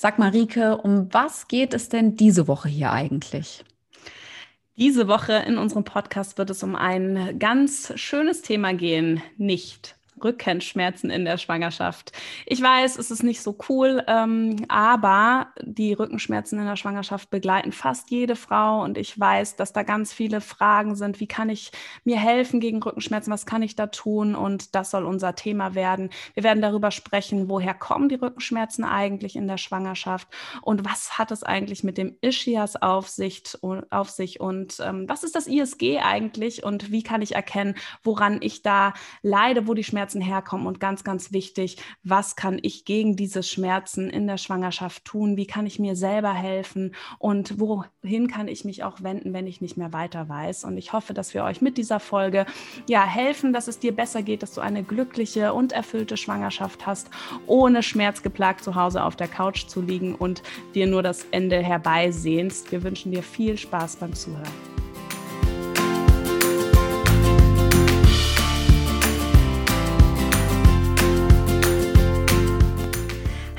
Sag Marike, um was geht es denn diese Woche hier eigentlich? Diese Woche in unserem Podcast wird es um ein ganz schönes Thema gehen, nicht Rückenschmerzen in der Schwangerschaft. Ich weiß, es ist nicht so cool, ähm, aber die Rückenschmerzen in der Schwangerschaft begleiten fast jede Frau und ich weiß, dass da ganz viele Fragen sind. Wie kann ich mir helfen gegen Rückenschmerzen? Was kann ich da tun? Und das soll unser Thema werden. Wir werden darüber sprechen, woher kommen die Rückenschmerzen eigentlich in der Schwangerschaft und was hat es eigentlich mit dem Ischias auf sich, auf sich und ähm, was ist das ISG eigentlich und wie kann ich erkennen, woran ich da leide, wo die Schmerzen Schmerzen herkommen und ganz, ganz wichtig, was kann ich gegen diese Schmerzen in der Schwangerschaft tun? Wie kann ich mir selber helfen und wohin kann ich mich auch wenden, wenn ich nicht mehr weiter weiß? Und ich hoffe, dass wir euch mit dieser Folge ja helfen, dass es dir besser geht, dass du eine glückliche und erfüllte Schwangerschaft hast, ohne schmerzgeplagt zu Hause auf der Couch zu liegen und dir nur das Ende herbeisehnst. Wir wünschen dir viel Spaß beim Zuhören.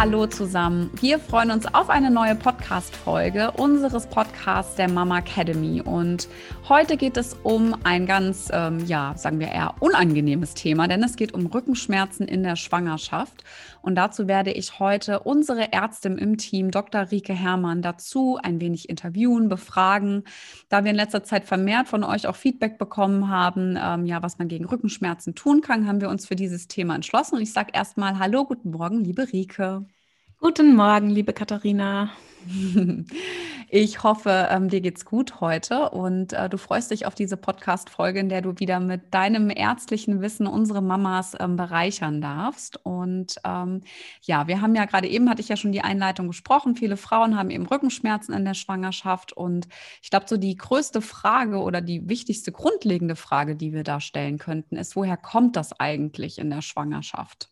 Hallo zusammen. Wir freuen uns auf eine neue Podcast-Folge unseres Podcasts der Mama Academy. Und heute geht es um ein ganz, ähm, ja, sagen wir eher unangenehmes Thema, denn es geht um Rückenschmerzen in der Schwangerschaft. Und dazu werde ich heute unsere Ärztin im Team, Dr. Rike Herrmann, dazu ein wenig interviewen, befragen, da wir in letzter Zeit vermehrt von euch auch Feedback bekommen haben, ähm, ja, was man gegen Rückenschmerzen tun kann, haben wir uns für dieses Thema entschlossen. Und ich sage erstmal Hallo, guten Morgen, liebe Rike. Guten Morgen, liebe Katharina. Ich hoffe, ähm, dir geht's gut heute und äh, du freust dich auf diese Podcast-Folge, in der du wieder mit deinem ärztlichen Wissen unsere Mamas ähm, bereichern darfst. Und ähm, ja, wir haben ja gerade eben, hatte ich ja schon die Einleitung gesprochen, viele Frauen haben eben Rückenschmerzen in der Schwangerschaft. Und ich glaube, so die größte Frage oder die wichtigste grundlegende Frage, die wir da stellen könnten, ist, woher kommt das eigentlich in der Schwangerschaft?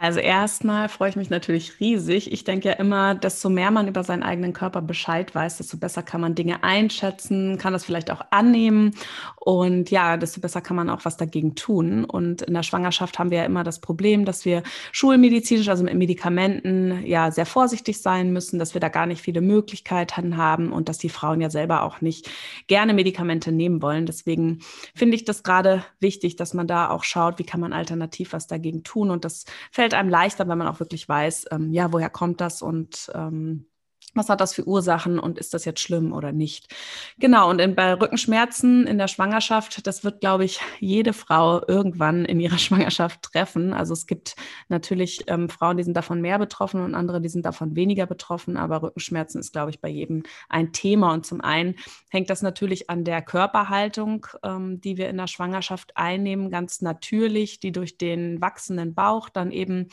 Also erstmal freue ich mich natürlich riesig. Ich denke ja immer, desto mehr man über seinen eigenen Körper Bescheid weiß, desto besser kann man Dinge einschätzen, kann das vielleicht auch annehmen und ja, desto besser kann man auch was dagegen tun. Und in der Schwangerschaft haben wir ja immer das Problem, dass wir schulmedizinisch, also mit Medikamenten, ja sehr vorsichtig sein müssen, dass wir da gar nicht viele Möglichkeiten haben und dass die Frauen ja selber auch nicht gerne Medikamente nehmen wollen. Deswegen finde ich das gerade wichtig, dass man da auch schaut, wie kann man alternativ was dagegen tun und das fällt fällt einem leichter, wenn man auch wirklich weiß, ähm, ja, woher kommt das und ähm, was hat das für Ursachen und ist das jetzt schlimm oder nicht? Genau, und in, bei Rückenschmerzen in der Schwangerschaft, das wird, glaube ich, jede Frau irgendwann in ihrer Schwangerschaft treffen. Also es gibt natürlich ähm, Frauen, die sind davon mehr betroffen und andere, die sind davon weniger betroffen, aber Rückenschmerzen ist, glaube ich, bei jedem ein Thema. Und zum einen hängt das natürlich an der Körperhaltung, ähm, die wir in der Schwangerschaft einnehmen, ganz natürlich, die durch den wachsenden Bauch dann eben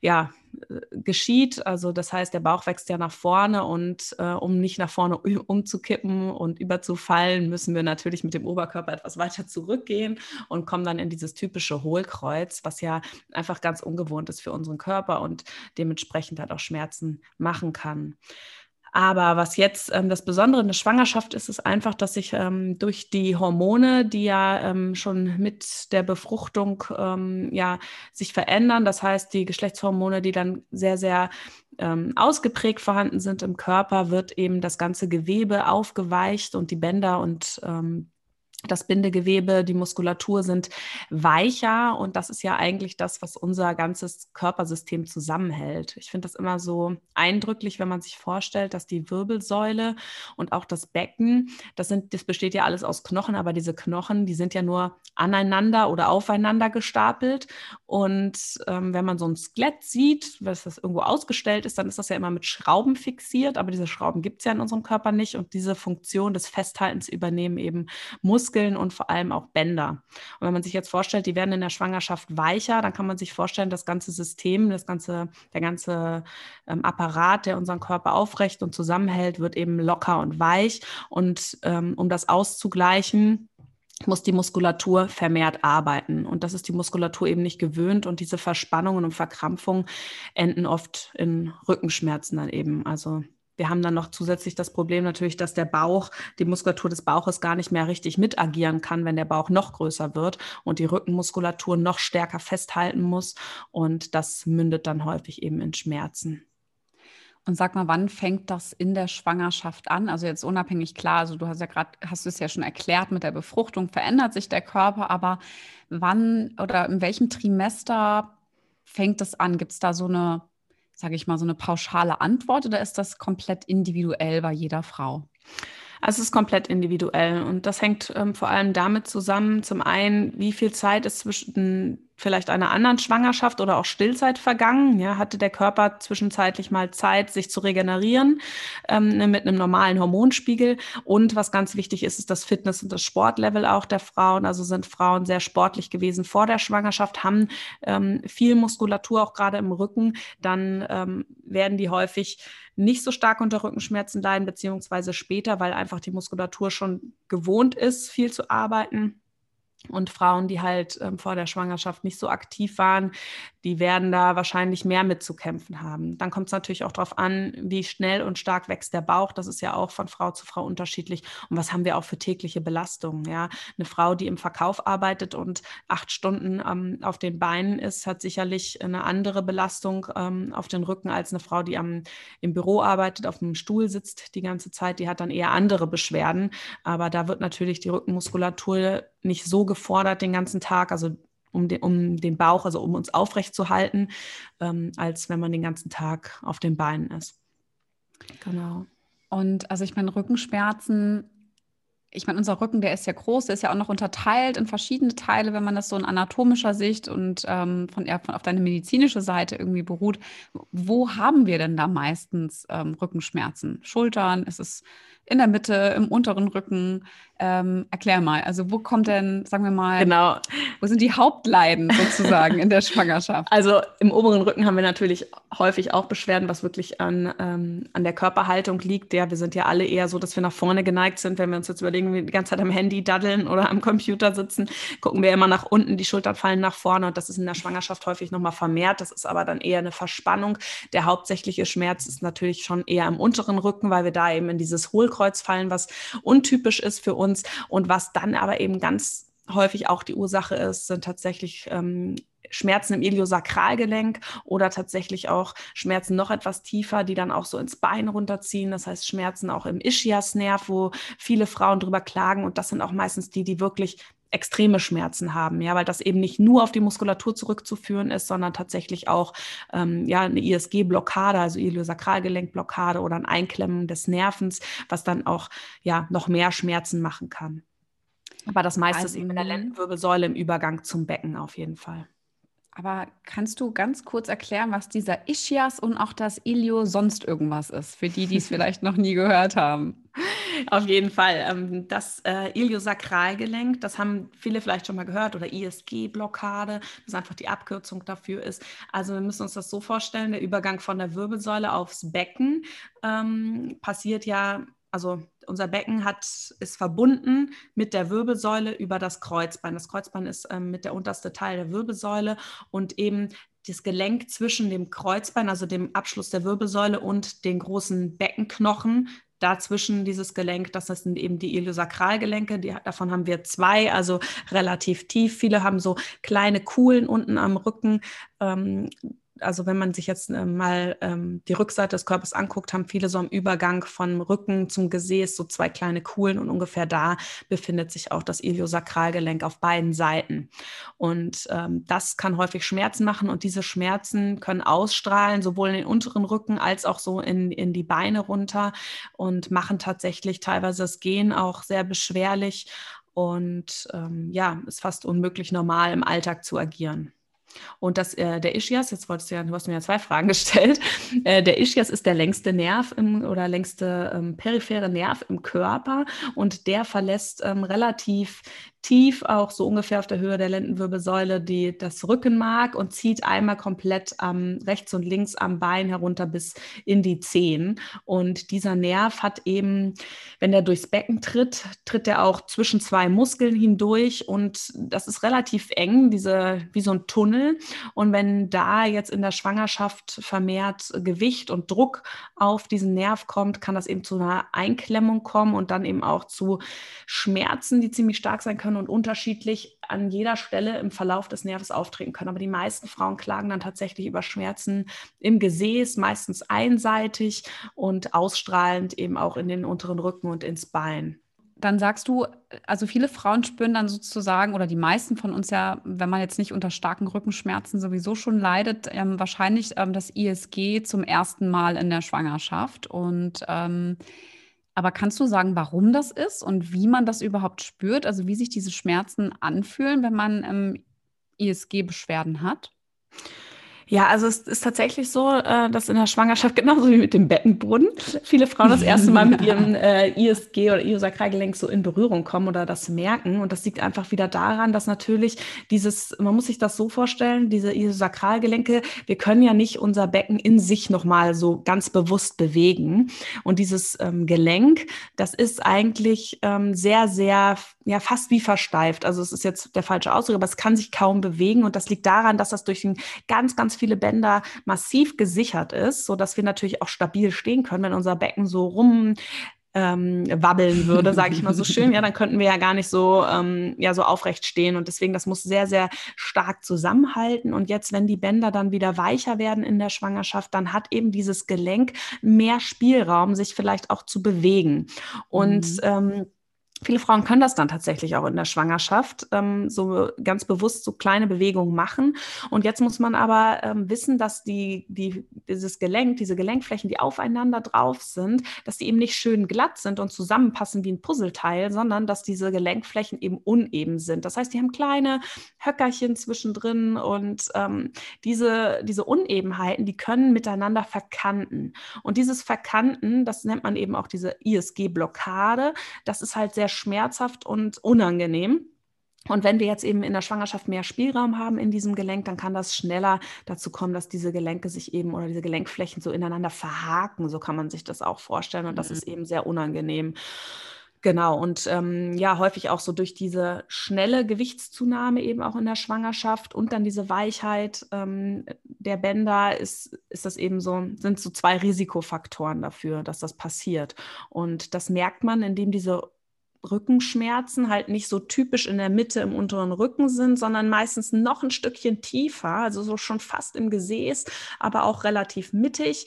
ja geschieht. Also das heißt, der Bauch wächst ja nach vorne und äh, um nicht nach vorne umzukippen und überzufallen, müssen wir natürlich mit dem Oberkörper etwas weiter zurückgehen und kommen dann in dieses typische Hohlkreuz, was ja einfach ganz ungewohnt ist für unseren Körper und dementsprechend halt auch Schmerzen machen kann. Aber was jetzt ähm, das Besondere in der Schwangerschaft ist, ist einfach, dass sich ähm, durch die Hormone, die ja ähm, schon mit der Befruchtung ähm, ja sich verändern, das heißt die Geschlechtshormone, die dann sehr sehr ähm, ausgeprägt vorhanden sind im Körper, wird eben das ganze Gewebe aufgeweicht und die Bänder und ähm, das Bindegewebe, die Muskulatur sind weicher und das ist ja eigentlich das, was unser ganzes Körpersystem zusammenhält. Ich finde das immer so eindrücklich, wenn man sich vorstellt, dass die Wirbelsäule und auch das Becken, das sind, das besteht ja alles aus Knochen, aber diese Knochen, die sind ja nur aneinander oder aufeinander gestapelt. Und ähm, wenn man so ein Skelett sieht, was das irgendwo ausgestellt ist, dann ist das ja immer mit Schrauben fixiert, aber diese Schrauben gibt es ja in unserem Körper nicht und diese Funktion des Festhaltens übernehmen eben Muskeln Muskeln und vor allem auch Bänder. Und wenn man sich jetzt vorstellt, die werden in der Schwangerschaft weicher, dann kann man sich vorstellen, das ganze System, das ganze, der ganze ähm, Apparat, der unseren Körper aufrecht und zusammenhält, wird eben locker und weich. Und ähm, um das auszugleichen, muss die Muskulatur vermehrt arbeiten. Und das ist die Muskulatur eben nicht gewöhnt. Und diese Verspannungen und Verkrampfungen enden oft in Rückenschmerzen dann eben. Also wir haben dann noch zusätzlich das Problem natürlich, dass der Bauch, die Muskulatur des Bauches gar nicht mehr richtig mitagieren kann, wenn der Bauch noch größer wird und die Rückenmuskulatur noch stärker festhalten muss. Und das mündet dann häufig eben in Schmerzen. Und sag mal, wann fängt das in der Schwangerschaft an? Also jetzt unabhängig klar, also du hast ja gerade, hast es ja schon erklärt, mit der Befruchtung verändert sich der Körper, aber wann oder in welchem Trimester fängt das an? Gibt es da so eine, sage ich mal, so eine pauschale Antwort oder ist das komplett individuell bei jeder Frau? Es ist komplett individuell und das hängt ähm, vor allem damit zusammen, zum einen, wie viel Zeit ist zwischen vielleicht einer anderen Schwangerschaft oder auch Stillzeit vergangen? Ja, hatte der Körper zwischenzeitlich mal Zeit, sich zu regenerieren ähm, ne, mit einem normalen Hormonspiegel? Und was ganz wichtig ist, ist das Fitness- und das Sportlevel auch der Frauen. Also sind Frauen sehr sportlich gewesen vor der Schwangerschaft, haben ähm, viel Muskulatur auch gerade im Rücken, dann ähm, werden die häufig nicht so stark unter Rückenschmerzen leiden, beziehungsweise später, weil einfach die Muskulatur schon gewohnt ist, viel zu arbeiten. Und Frauen, die halt ähm, vor der Schwangerschaft nicht so aktiv waren, die werden da wahrscheinlich mehr mitzukämpfen haben. Dann kommt es natürlich auch darauf an, wie schnell und stark wächst der Bauch. Das ist ja auch von Frau zu Frau unterschiedlich. Und was haben wir auch für tägliche Belastungen? Ja? Eine Frau, die im Verkauf arbeitet und acht Stunden ähm, auf den Beinen ist, hat sicherlich eine andere Belastung ähm, auf den Rücken als eine Frau, die am, im Büro arbeitet, auf dem Stuhl sitzt die ganze Zeit. Die hat dann eher andere Beschwerden. Aber da wird natürlich die Rückenmuskulatur nicht so gefordert den ganzen Tag. Also um den, um den Bauch, also um uns aufrecht zu halten, ähm, als wenn man den ganzen Tag auf den Beinen ist. Genau. Und also ich meine, Rückenschmerzen, ich meine, unser Rücken, der ist ja groß, der ist ja auch noch unterteilt in verschiedene Teile, wenn man das so in anatomischer Sicht und ähm, von, ja, von auf deine medizinische Seite irgendwie beruht. Wo haben wir denn da meistens ähm, Rückenschmerzen? Schultern? Ist es in der Mitte, im unteren Rücken? Ähm, erklär mal, also wo kommt denn, sagen wir mal, genau. wo sind die Hauptleiden sozusagen in der Schwangerschaft? Also im oberen Rücken haben wir natürlich häufig auch Beschwerden, was wirklich an, ähm, an der Körperhaltung liegt. Ja, wir sind ja alle eher so, dass wir nach vorne geneigt sind. Wenn wir uns jetzt überlegen, wie die ganze Zeit am Handy daddeln oder am Computer sitzen, gucken wir immer nach unten, die Schultern fallen nach vorne und das ist in der Schwangerschaft häufig nochmal vermehrt. Das ist aber dann eher eine Verspannung. Der hauptsächliche Schmerz ist natürlich schon eher im unteren Rücken, weil wir da eben in dieses Hohlkreuz fallen, was untypisch ist für uns uns. Und was dann aber eben ganz häufig auch die Ursache ist, sind tatsächlich ähm, Schmerzen im Iliosakralgelenk oder tatsächlich auch Schmerzen noch etwas tiefer, die dann auch so ins Bein runterziehen. Das heißt Schmerzen auch im Ischiasnerv, wo viele Frauen drüber klagen. Und das sind auch meistens die, die wirklich extreme Schmerzen haben, ja, weil das eben nicht nur auf die Muskulatur zurückzuführen ist, sondern tatsächlich auch ähm, ja eine ISG-Blockade, also Iliosakralgelenkblockade oder ein Einklemmen des Nervens, was dann auch ja noch mehr Schmerzen machen kann. Aber das meiste also, ist eben in der Lendenwirbelsäule im Übergang zum Becken auf jeden Fall. Aber kannst du ganz kurz erklären, was dieser Ischias und auch das Ilio sonst irgendwas ist, für die, die es vielleicht noch nie gehört haben? Auf jeden Fall. Ähm, das äh, Iliosakralgelenk, das haben viele vielleicht schon mal gehört, oder ISG-Blockade, das einfach die Abkürzung dafür ist. Also wir müssen uns das so vorstellen, der Übergang von der Wirbelsäule aufs Becken ähm, passiert ja also unser Becken hat, ist verbunden mit der Wirbelsäule über das Kreuzbein. Das Kreuzbein ist ähm, mit der unterste Teil der Wirbelsäule und eben das Gelenk zwischen dem Kreuzbein, also dem Abschluss der Wirbelsäule und den großen Beckenknochen, dazwischen dieses Gelenk, das sind eben die Iliosakralgelenke, die, davon haben wir zwei, also relativ tief. Viele haben so kleine Kuhlen unten am Rücken. Ähm, also wenn man sich jetzt äh, mal ähm, die Rückseite des Körpers anguckt, haben viele so am Übergang vom Rücken zum Gesäß so zwei kleine Kuhlen und ungefähr da befindet sich auch das Iliosakralgelenk auf beiden Seiten. Und ähm, das kann häufig Schmerzen machen und diese Schmerzen können ausstrahlen, sowohl in den unteren Rücken als auch so in, in die Beine runter und machen tatsächlich teilweise das Gehen auch sehr beschwerlich und ähm, ja, ist fast unmöglich normal im Alltag zu agieren. Und das, äh, der Ischias, jetzt wolltest du ja, du hast mir ja zwei Fragen gestellt. Äh, der Ischias ist der längste Nerv im, oder längste ähm, periphere Nerv im Körper und der verlässt ähm, relativ tief, auch so ungefähr auf der Höhe der Lendenwirbelsäule, die, das Rückenmark und zieht einmal komplett ähm, rechts und links am Bein herunter bis in die Zehen. Und dieser Nerv hat eben, wenn er durchs Becken tritt, tritt er auch zwischen zwei Muskeln hindurch und das ist relativ eng, diese, wie so ein Tunnel. Und wenn da jetzt in der Schwangerschaft vermehrt Gewicht und Druck auf diesen Nerv kommt, kann das eben zu einer Einklemmung kommen und dann eben auch zu Schmerzen, die ziemlich stark sein können können und unterschiedlich an jeder Stelle im Verlauf des Nerves auftreten können. Aber die meisten Frauen klagen dann tatsächlich über Schmerzen im Gesäß, meistens einseitig und ausstrahlend eben auch in den unteren Rücken und ins Bein dann sagst du, also viele Frauen spüren dann sozusagen, oder die meisten von uns ja, wenn man jetzt nicht unter starken Rückenschmerzen sowieso schon leidet, ähm, wahrscheinlich ähm, das ISG zum ersten Mal in der Schwangerschaft. Und ähm, aber kannst du sagen, warum das ist und wie man das überhaupt spürt? Also wie sich diese Schmerzen anfühlen, wenn man ähm, ISG-Beschwerden hat? Ja, also es ist tatsächlich so, äh, dass in der Schwangerschaft genauso wie mit dem Beckenboden viele Frauen das erste Mal mit ihrem äh, ISG oder Iliosakralgelenk so in Berührung kommen oder das merken. Und das liegt einfach wieder daran, dass natürlich dieses, man muss sich das so vorstellen, diese Iliosakralgelenke, wir können ja nicht unser Becken in sich nochmal so ganz bewusst bewegen. Und dieses ähm, Gelenk, das ist eigentlich ähm, sehr, sehr, ja, fast wie versteift. Also es ist jetzt der falsche Ausdruck, aber es kann sich kaum bewegen. Und das liegt daran, dass das durch ein ganz, ganz viele Bänder massiv gesichert ist, sodass wir natürlich auch stabil stehen können, wenn unser Becken so rum ähm, wabbeln würde, sage ich mal so schön, ja, dann könnten wir ja gar nicht so, ähm, ja, so aufrecht stehen. Und deswegen, das muss sehr, sehr stark zusammenhalten. Und jetzt, wenn die Bänder dann wieder weicher werden in der Schwangerschaft, dann hat eben dieses Gelenk mehr Spielraum, sich vielleicht auch zu bewegen. Und mhm. ähm, Viele Frauen können das dann tatsächlich auch in der Schwangerschaft, ähm, so ganz bewusst so kleine Bewegungen machen. Und jetzt muss man aber ähm, wissen, dass die, die, dieses Gelenk, diese Gelenkflächen, die aufeinander drauf sind, dass die eben nicht schön glatt sind und zusammenpassen wie ein Puzzleteil, sondern dass diese Gelenkflächen eben uneben sind. Das heißt, die haben kleine Höckerchen zwischendrin und ähm, diese, diese Unebenheiten, die können miteinander verkanten. Und dieses Verkanten, das nennt man eben auch diese ISG-Blockade, das ist halt sehr schmerzhaft und unangenehm. Und wenn wir jetzt eben in der Schwangerschaft mehr Spielraum haben in diesem Gelenk, dann kann das schneller dazu kommen, dass diese Gelenke sich eben oder diese Gelenkflächen so ineinander verhaken. So kann man sich das auch vorstellen. Und das mhm. ist eben sehr unangenehm. Genau, und ähm, ja, häufig auch so durch diese schnelle Gewichtszunahme eben auch in der Schwangerschaft und dann diese Weichheit ähm, der Bänder ist, ist das eben so, sind so zwei Risikofaktoren dafür, dass das passiert. Und das merkt man, indem diese Rückenschmerzen halt nicht so typisch in der Mitte im unteren Rücken sind, sondern meistens noch ein Stückchen tiefer, also so schon fast im Gesäß, aber auch relativ mittig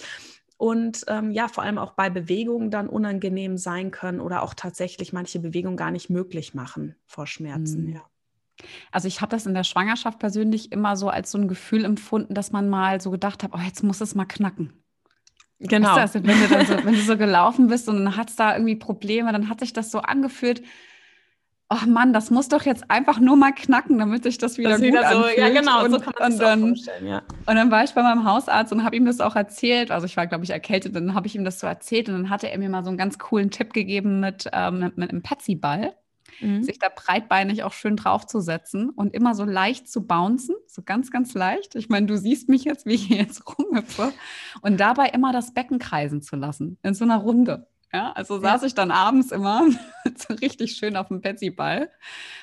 und ähm, ja, vor allem auch bei Bewegungen dann unangenehm sein können oder auch tatsächlich manche Bewegungen gar nicht möglich machen vor Schmerzen, mhm. ja. Also ich habe das in der Schwangerschaft persönlich immer so als so ein Gefühl empfunden, dass man mal so gedacht hat, oh, jetzt muss es mal knacken. Genau. Weißt du, wenn, du so, wenn du so gelaufen bist und dann hat es da irgendwie Probleme, dann hat sich das so angeführt, ach Mann, das muss doch jetzt einfach nur mal knacken, damit sich das wieder das gut wieder so, anfühlt. Ja, genau, und, so kann man und dann, vorstellen, ja. Und dann war ich bei meinem Hausarzt und habe ihm das auch erzählt. Also ich war, glaube ich, erkältet, dann habe ich ihm das so erzählt und dann hatte er mir mal so einen ganz coolen Tipp gegeben mit, ähm, mit, mit einem Petsy-Ball mhm. sich da breitbeinig auch schön draufzusetzen und immer so leicht zu bouncen, so ganz, ganz leicht. Ich meine, du siehst mich jetzt, wie ich hier jetzt rumhüpfe. Und dabei immer das Becken kreisen zu lassen, in so einer Runde. Ja, also saß ja. ich dann abends immer so richtig schön auf dem Petsy-Ball,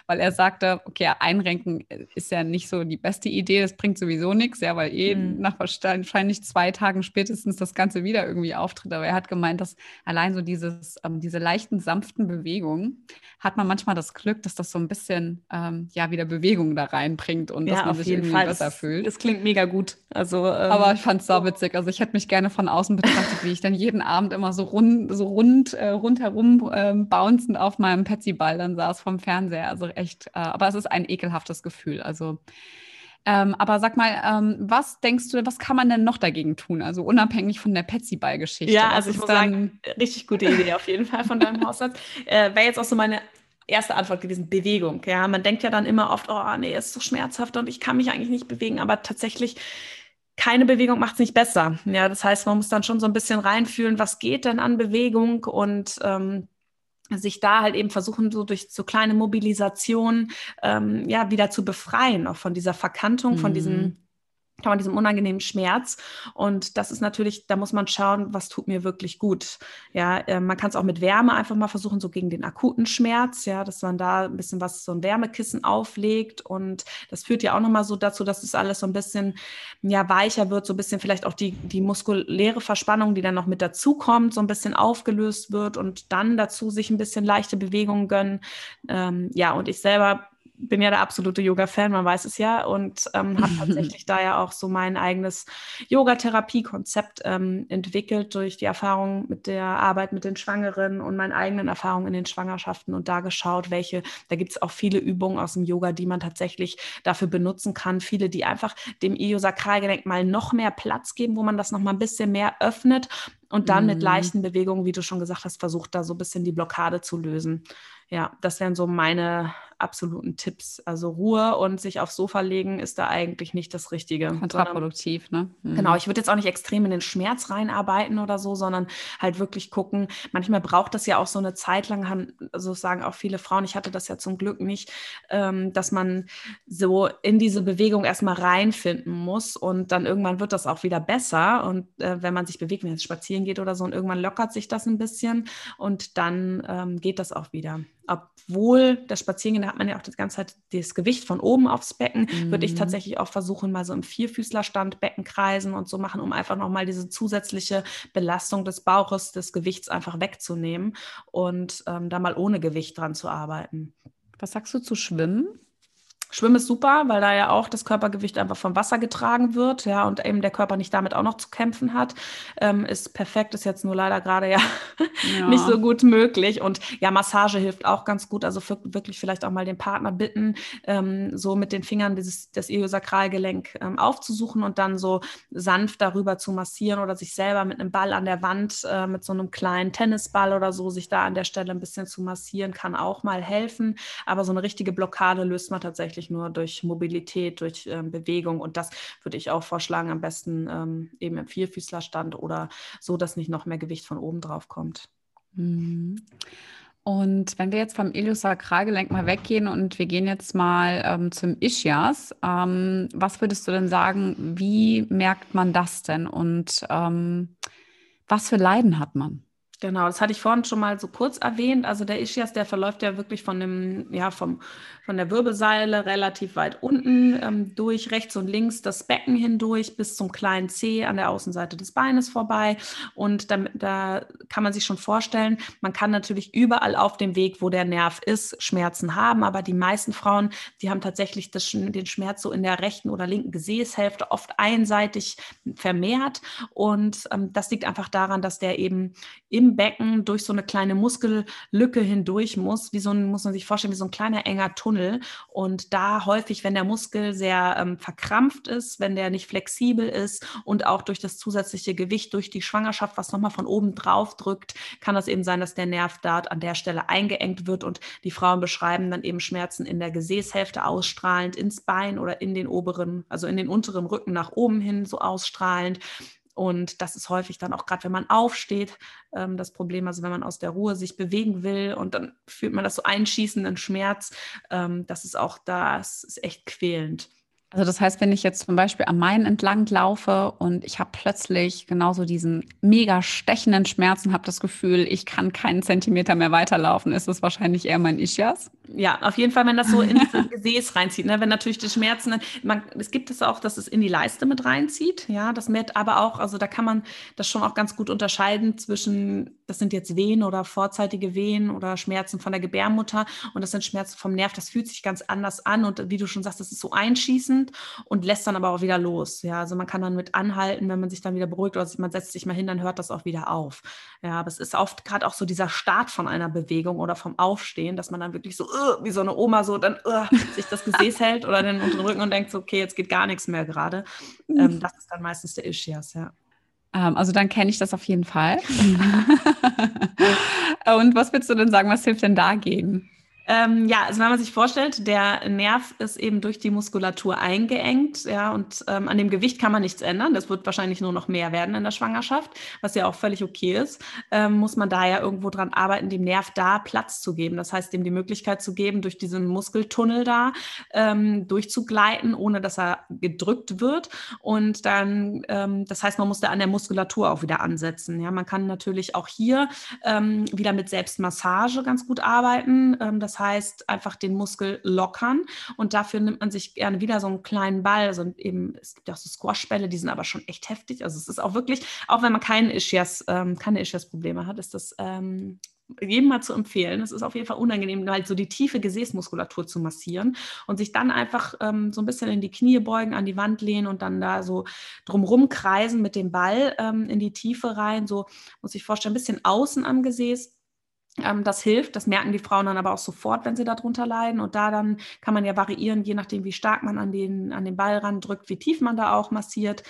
weil er sagte, okay, einrenken ist ja nicht so die beste Idee, das bringt sowieso nichts, ja, weil eh mhm. nach wahrscheinlich zwei Tagen spätestens das Ganze wieder irgendwie auftritt. Aber er hat gemeint, dass allein so dieses, ähm, diese leichten, sanften Bewegungen hat man manchmal das Glück, dass das so ein bisschen ähm, ja wieder Bewegung da reinbringt und ja, dass man sich irgendwie Fall. besser das, fühlt. Das klingt mega gut. Also, ähm, aber ich fand es sau witzig. Also ich hätte mich gerne von außen betrachtet, wie ich dann jeden Abend immer so rund, so rund, äh, rundherum ähm, bouncend auf meinem Petsy-Ball dann saß vom Fernseher. Also echt, äh, aber es ist ein ekelhaftes Gefühl. Also ähm, aber sag mal, ähm, was denkst du, was kann man denn noch dagegen tun? Also unabhängig von der Petsy-Ball-Geschichte. Ja, also ich muss sagen, richtig gute Idee auf jeden Fall von deinem Hausarzt. Äh, Wäre jetzt auch so meine erste Antwort gewesen, Bewegung. Ja, man denkt ja dann immer oft, oh nee, ist so schmerzhaft und ich kann mich eigentlich nicht bewegen, aber tatsächlich keine Bewegung macht es nicht besser. Ja, das heißt, man muss dann schon so ein bisschen reinfühlen, was geht denn an Bewegung und ähm, sich da halt eben versuchen, so durch so kleine Mobilisationen ähm, ja wieder zu befreien, auch von dieser Verkantung, mhm. von diesem von diesem unangenehmen Schmerz. Und das ist natürlich, da muss man schauen, was tut mir wirklich gut. Ja, äh, man kann es auch mit Wärme einfach mal versuchen, so gegen den akuten Schmerz, ja, dass man da ein bisschen was, so ein Wärmekissen auflegt. Und das führt ja auch nochmal so dazu, dass es das alles so ein bisschen, ja, weicher wird, so ein bisschen vielleicht auch die, die muskuläre Verspannung, die dann noch mit dazukommt, so ein bisschen aufgelöst wird und dann dazu sich ein bisschen leichte Bewegungen gönnen. Ähm, ja, und ich selber bin ja der absolute Yoga-Fan, man weiß es ja, und ähm, habe tatsächlich da ja auch so mein eigenes Yoga-Therapie-Konzept ähm, entwickelt durch die Erfahrung mit der Arbeit mit den Schwangeren und meinen eigenen Erfahrungen in den Schwangerschaften und da geschaut, welche, da gibt es auch viele Übungen aus dem Yoga, die man tatsächlich dafür benutzen kann. Viele, die einfach dem Iliosakralgelenk mal noch mehr Platz geben, wo man das noch mal ein bisschen mehr öffnet und dann mhm. mit leichten Bewegungen, wie du schon gesagt hast, versucht da so ein bisschen die Blockade zu lösen. Ja, das wären so meine absoluten Tipps. Also Ruhe und sich aufs Sofa legen ist da eigentlich nicht das Richtige. Kontraproduktiv, ne? Mhm. Genau, ich würde jetzt auch nicht extrem in den Schmerz reinarbeiten oder so, sondern halt wirklich gucken. Manchmal braucht das ja auch so eine Zeit lang, haben, also sagen auch viele Frauen, ich hatte das ja zum Glück nicht, ähm, dass man so in diese Bewegung erstmal reinfinden muss und dann irgendwann wird das auch wieder besser. Und äh, wenn man sich bewegt, wenn es spazieren geht oder so, und irgendwann lockert sich das ein bisschen und dann ähm, geht das auch wieder obwohl das Spazierengehen, hat man ja auch die ganze Zeit das Gewicht von oben aufs Becken, mhm. würde ich mhm. tatsächlich auch versuchen, mal so im Vierfüßlerstand Becken kreisen und so machen, um einfach nochmal diese zusätzliche Belastung des Bauches, des Gewichts einfach wegzunehmen und ähm, da mal ohne Gewicht dran zu arbeiten. Was sagst du zu Schwimmen? Schwimmen ist super, weil da ja auch das Körpergewicht einfach vom Wasser getragen wird, ja, und eben der Körper nicht damit auch noch zu kämpfen hat. Ähm, ist perfekt, ist jetzt nur leider gerade ja, ja, nicht so gut möglich. Und ja, Massage hilft auch ganz gut. Also für, wirklich vielleicht auch mal den Partner bitten, ähm, so mit den Fingern dieses, das Iliosakralgelenk ähm, aufzusuchen und dann so sanft darüber zu massieren oder sich selber mit einem Ball an der Wand, äh, mit so einem kleinen Tennisball oder so, sich da an der Stelle ein bisschen zu massieren, kann auch mal helfen. Aber so eine richtige Blockade löst man tatsächlich tatsächlich nur durch Mobilität, durch ähm, Bewegung. Und das würde ich auch vorschlagen, am besten ähm, eben im Vierfüßlerstand oder so, dass nicht noch mehr Gewicht von oben drauf kommt. Mhm. Und wenn wir jetzt vom Iliosakralgelenk mal weggehen und wir gehen jetzt mal ähm, zum Ischias, ähm, was würdest du denn sagen, wie merkt man das denn und ähm, was für Leiden hat man? Genau, das hatte ich vorhin schon mal so kurz erwähnt. Also der Ischias, der verläuft ja wirklich von dem, ja, vom, von der Wirbelsäule relativ weit unten ähm, durch, rechts und links das Becken hindurch bis zum kleinen C an der Außenseite des Beines vorbei. Und da, da kann man sich schon vorstellen, man kann natürlich überall auf dem Weg, wo der Nerv ist, Schmerzen haben. Aber die meisten Frauen, die haben tatsächlich das, den Schmerz so in der rechten oder linken Gesäßhälfte oft einseitig vermehrt. Und ähm, das liegt einfach daran, dass der eben im Becken durch so eine kleine Muskellücke hindurch muss, wie so ein, muss man sich vorstellen, wie so ein kleiner enger Tunnel. Und da häufig, wenn der Muskel sehr ähm, verkrampft ist, wenn der nicht flexibel ist und auch durch das zusätzliche Gewicht, durch die Schwangerschaft, was nochmal von oben drauf drückt, kann das eben sein, dass der Nerv dort an der Stelle eingeengt wird und die Frauen beschreiben dann eben Schmerzen in der Gesäßhälfte ausstrahlend ins Bein oder in den oberen, also in den unteren Rücken nach oben hin so ausstrahlend. Und das ist häufig dann auch gerade, wenn man aufsteht, ähm, das Problem. Also wenn man aus der Ruhe sich bewegen will und dann fühlt man das so einschießenden Schmerz, ähm, das ist auch das ist echt quälend. Also das heißt, wenn ich jetzt zum Beispiel am Main entlang laufe und ich habe plötzlich genauso diesen mega stechenden Schmerz und habe das Gefühl, ich kann keinen Zentimeter mehr weiterlaufen, ist es wahrscheinlich eher mein Ischias? Ja, auf jeden Fall, wenn das so in das Gesäß reinzieht. Ne? Wenn natürlich die Schmerzen, man, es gibt es auch, dass es in die Leiste mit reinzieht. Ja, das merkt aber auch, also da kann man das schon auch ganz gut unterscheiden zwischen, das sind jetzt Wehen oder vorzeitige Wehen oder Schmerzen von der Gebärmutter und das sind Schmerzen vom Nerv. Das fühlt sich ganz anders an und wie du schon sagst, das ist so einschießend und lässt dann aber auch wieder los. Ja, also man kann dann mit anhalten, wenn man sich dann wieder beruhigt oder man setzt sich mal hin, dann hört das auch wieder auf. Ja, aber es ist oft gerade auch so dieser Start von einer Bewegung oder vom Aufstehen, dass man dann wirklich so uh, wie so eine Oma so dann uh, sich das Gesäß hält oder den unteren Rücken und denkt so, okay, jetzt geht gar nichts mehr gerade. Ähm, das ist dann meistens der Ischias, ja. Ähm, also dann kenne ich das auf jeden Fall. und was würdest du denn sagen, was hilft denn dagegen? Ähm, ja, also wenn man sich vorstellt, der Nerv ist eben durch die Muskulatur eingeengt, ja, und ähm, an dem Gewicht kann man nichts ändern. Das wird wahrscheinlich nur noch mehr werden in der Schwangerschaft, was ja auch völlig okay ist. Ähm, muss man da ja irgendwo dran arbeiten, dem Nerv da Platz zu geben. Das heißt, dem die Möglichkeit zu geben, durch diesen Muskeltunnel da ähm, durchzugleiten, ohne dass er gedrückt wird. Und dann, ähm, das heißt, man muss da an der Muskulatur auch wieder ansetzen. Ja, man kann natürlich auch hier ähm, wieder mit Selbstmassage ganz gut arbeiten. das heißt, einfach den Muskel lockern und dafür nimmt man sich gerne wieder so einen kleinen Ball. Also eben, es gibt auch so Squashbälle, die sind aber schon echt heftig. Also es ist auch wirklich, auch wenn man keine Ischias, ähm, keine Ischias-Probleme hat, ist das ähm, jedem mal zu empfehlen. Es ist auf jeden Fall unangenehm, halt so die tiefe Gesäßmuskulatur zu massieren und sich dann einfach ähm, so ein bisschen in die Knie beugen, an die Wand lehnen und dann da so drumrum kreisen mit dem Ball ähm, in die Tiefe rein. So muss ich vorstellen, ein bisschen außen am Gesäß das hilft, das merken die Frauen dann aber auch sofort, wenn sie darunter leiden. Und da dann kann man ja variieren, je nachdem, wie stark man an den, an den Ball ran drückt, wie tief man da auch massiert.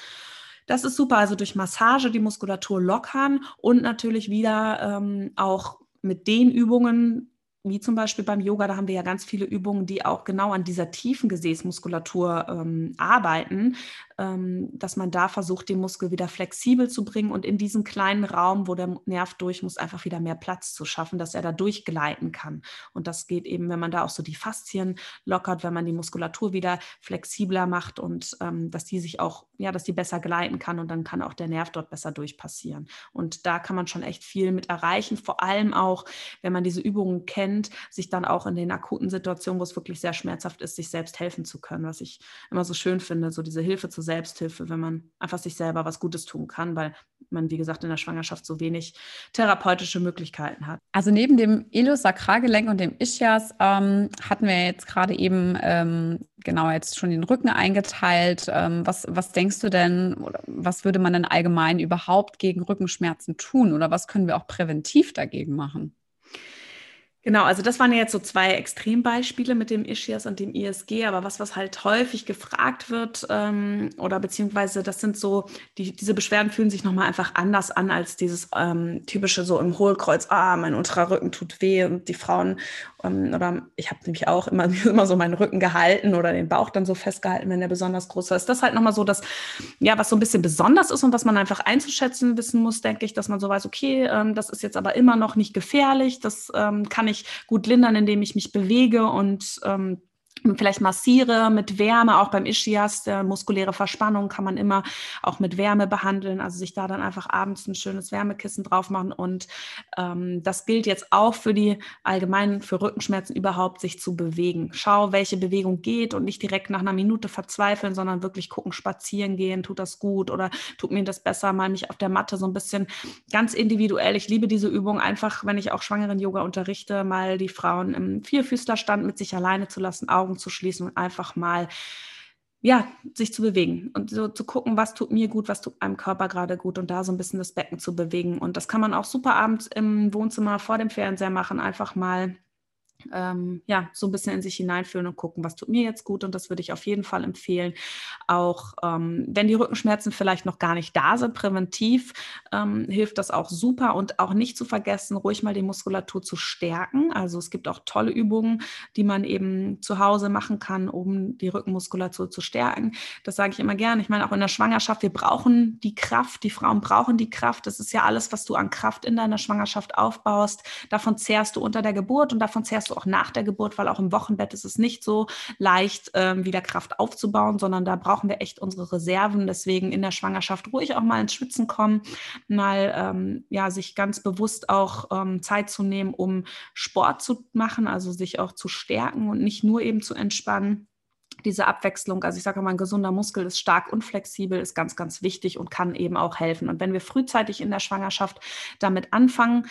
Das ist super, also durch Massage die Muskulatur lockern und natürlich wieder ähm, auch mit den Übungen wie zum Beispiel beim Yoga, da haben wir ja ganz viele Übungen, die auch genau an dieser tiefen Gesäßmuskulatur ähm, arbeiten, ähm, dass man da versucht, den Muskel wieder flexibel zu bringen und in diesen kleinen Raum, wo der Nerv durch muss, einfach wieder mehr Platz zu schaffen, dass er da durchgleiten kann. Und das geht eben, wenn man da auch so die Faszien lockert, wenn man die Muskulatur wieder flexibler macht und ähm, dass die sich auch, ja, dass die besser gleiten kann und dann kann auch der Nerv dort besser durchpassieren. Und da kann man schon echt viel mit erreichen, vor allem auch, wenn man diese Übungen kennt, sich dann auch in den akuten Situationen, wo es wirklich sehr schmerzhaft ist, sich selbst helfen zu können, was ich immer so schön finde, so diese Hilfe zu Selbsthilfe, wenn man einfach sich selber was Gutes tun kann, weil man, wie gesagt, in der Schwangerschaft so wenig therapeutische Möglichkeiten hat. Also neben dem Iliosakralgelenk und dem Ischias ähm, hatten wir jetzt gerade eben ähm, genau jetzt schon den Rücken eingeteilt. Ähm, was, was denkst du denn, was würde man denn allgemein überhaupt gegen Rückenschmerzen tun oder was können wir auch präventiv dagegen machen? Genau, also das waren jetzt so zwei Extrembeispiele mit dem Ischias und dem ISG, aber was, was halt häufig gefragt wird ähm, oder beziehungsweise das sind so, die, diese Beschwerden fühlen sich nochmal einfach anders an als dieses ähm, typische so im Hohlkreuz, ah, mein unterer Rücken tut weh und die Frauen oder ich habe nämlich auch immer, immer so meinen Rücken gehalten oder den Bauch dann so festgehalten, wenn der besonders groß war. Ist das halt nochmal so, dass, ja, was so ein bisschen besonders ist und was man einfach einzuschätzen wissen muss, denke ich, dass man so weiß, okay, ähm, das ist jetzt aber immer noch nicht gefährlich, das ähm, kann ich gut lindern, indem ich mich bewege und ähm, vielleicht massiere mit Wärme, auch beim Ischias, der muskuläre Verspannung kann man immer auch mit Wärme behandeln, also sich da dann einfach abends ein schönes Wärmekissen drauf machen und ähm, das gilt jetzt auch für die allgemeinen, für Rückenschmerzen überhaupt, sich zu bewegen. Schau, welche Bewegung geht und nicht direkt nach einer Minute verzweifeln, sondern wirklich gucken, spazieren gehen, tut das gut oder tut mir das besser, mal mich auf der Matte so ein bisschen ganz individuell. Ich liebe diese Übung einfach, wenn ich auch schwangeren Yoga unterrichte, mal die Frauen im Vierfüßlerstand mit sich alleine zu lassen, Augen Augen zu schließen und einfach mal ja, sich zu bewegen und so zu gucken, was tut mir gut, was tut meinem Körper gerade gut und da so ein bisschen das Becken zu bewegen. Und das kann man auch super abends im Wohnzimmer vor dem Fernseher machen, einfach mal ähm, ja, so ein bisschen in sich hineinfühlen und gucken, was tut mir jetzt gut. Und das würde ich auf jeden Fall empfehlen. Auch ähm, wenn die Rückenschmerzen vielleicht noch gar nicht da sind, präventiv ähm, hilft das auch super. Und auch nicht zu vergessen, ruhig mal die Muskulatur zu stärken. Also es gibt auch tolle Übungen, die man eben zu Hause machen kann, um die Rückenmuskulatur zu stärken. Das sage ich immer gerne. Ich meine, auch in der Schwangerschaft, wir brauchen die Kraft. Die Frauen brauchen die Kraft. Das ist ja alles, was du an Kraft in deiner Schwangerschaft aufbaust. Davon zehrst du unter der Geburt und davon zehrst du auch nach der Geburt, weil auch im Wochenbett ist es nicht so leicht, ähm, wieder Kraft aufzubauen, sondern da brauchen wir echt unsere Reserven. Deswegen in der Schwangerschaft ruhig auch mal ins Schwitzen kommen, mal ähm, ja, sich ganz bewusst auch ähm, Zeit zu nehmen, um Sport zu machen, also sich auch zu stärken und nicht nur eben zu entspannen diese Abwechslung, also ich sage mal, ein gesunder Muskel ist stark und flexibel, ist ganz, ganz wichtig und kann eben auch helfen. Und wenn wir frühzeitig in der Schwangerschaft damit anfangen,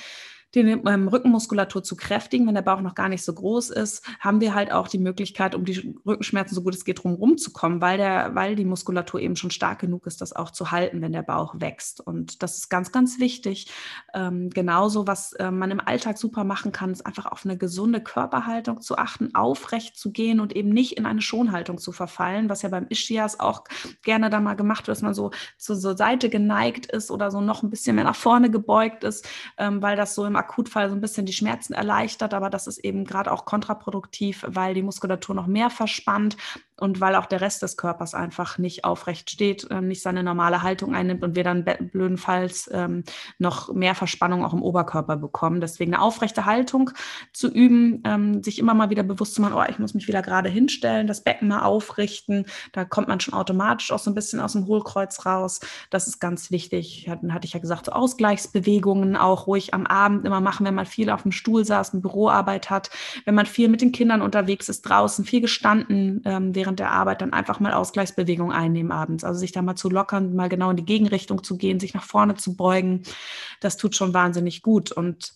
die ähm, Rückenmuskulatur zu kräftigen, wenn der Bauch noch gar nicht so groß ist, haben wir halt auch die Möglichkeit, um die Rückenschmerzen so gut es geht drumherum zu kommen, weil, der, weil die Muskulatur eben schon stark genug ist, das auch zu halten, wenn der Bauch wächst. Und das ist ganz, ganz wichtig. Ähm, genauso, was äh, man im Alltag super machen kann, ist einfach auf eine gesunde Körperhaltung zu achten, aufrecht zu gehen und eben nicht in eine Schonhaltung zu verfallen, was ja beim Ischias auch gerne da mal gemacht wird, dass man so zur so Seite geneigt ist oder so noch ein bisschen mehr nach vorne gebeugt ist, ähm, weil das so im Akutfall so ein bisschen die Schmerzen erleichtert, aber das ist eben gerade auch kontraproduktiv, weil die Muskulatur noch mehr verspannt und weil auch der Rest des Körpers einfach nicht aufrecht steht, ähm, nicht seine normale Haltung einnimmt und wir dann blödenfalls ähm, noch mehr Verspannung auch im Oberkörper bekommen. Deswegen eine aufrechte Haltung zu üben, ähm, sich immer mal wieder bewusst zu machen, oh, ich muss mich wieder gerade hinstellen, das Becken mal aufrichten. Da kommt man schon automatisch auch so ein bisschen aus dem Hohlkreuz raus. Das ist ganz wichtig. Hatten, hatte ich ja gesagt, so Ausgleichsbewegungen auch ruhig am Abend immer machen, wenn man viel auf dem Stuhl saß, eine Büroarbeit hat, wenn man viel mit den Kindern unterwegs ist, draußen viel gestanden ähm, während der Arbeit, dann einfach mal Ausgleichsbewegungen einnehmen abends. Also sich da mal zu lockern, mal genau in die Gegenrichtung zu gehen, sich nach vorne zu beugen. Das tut schon wahnsinnig gut. Und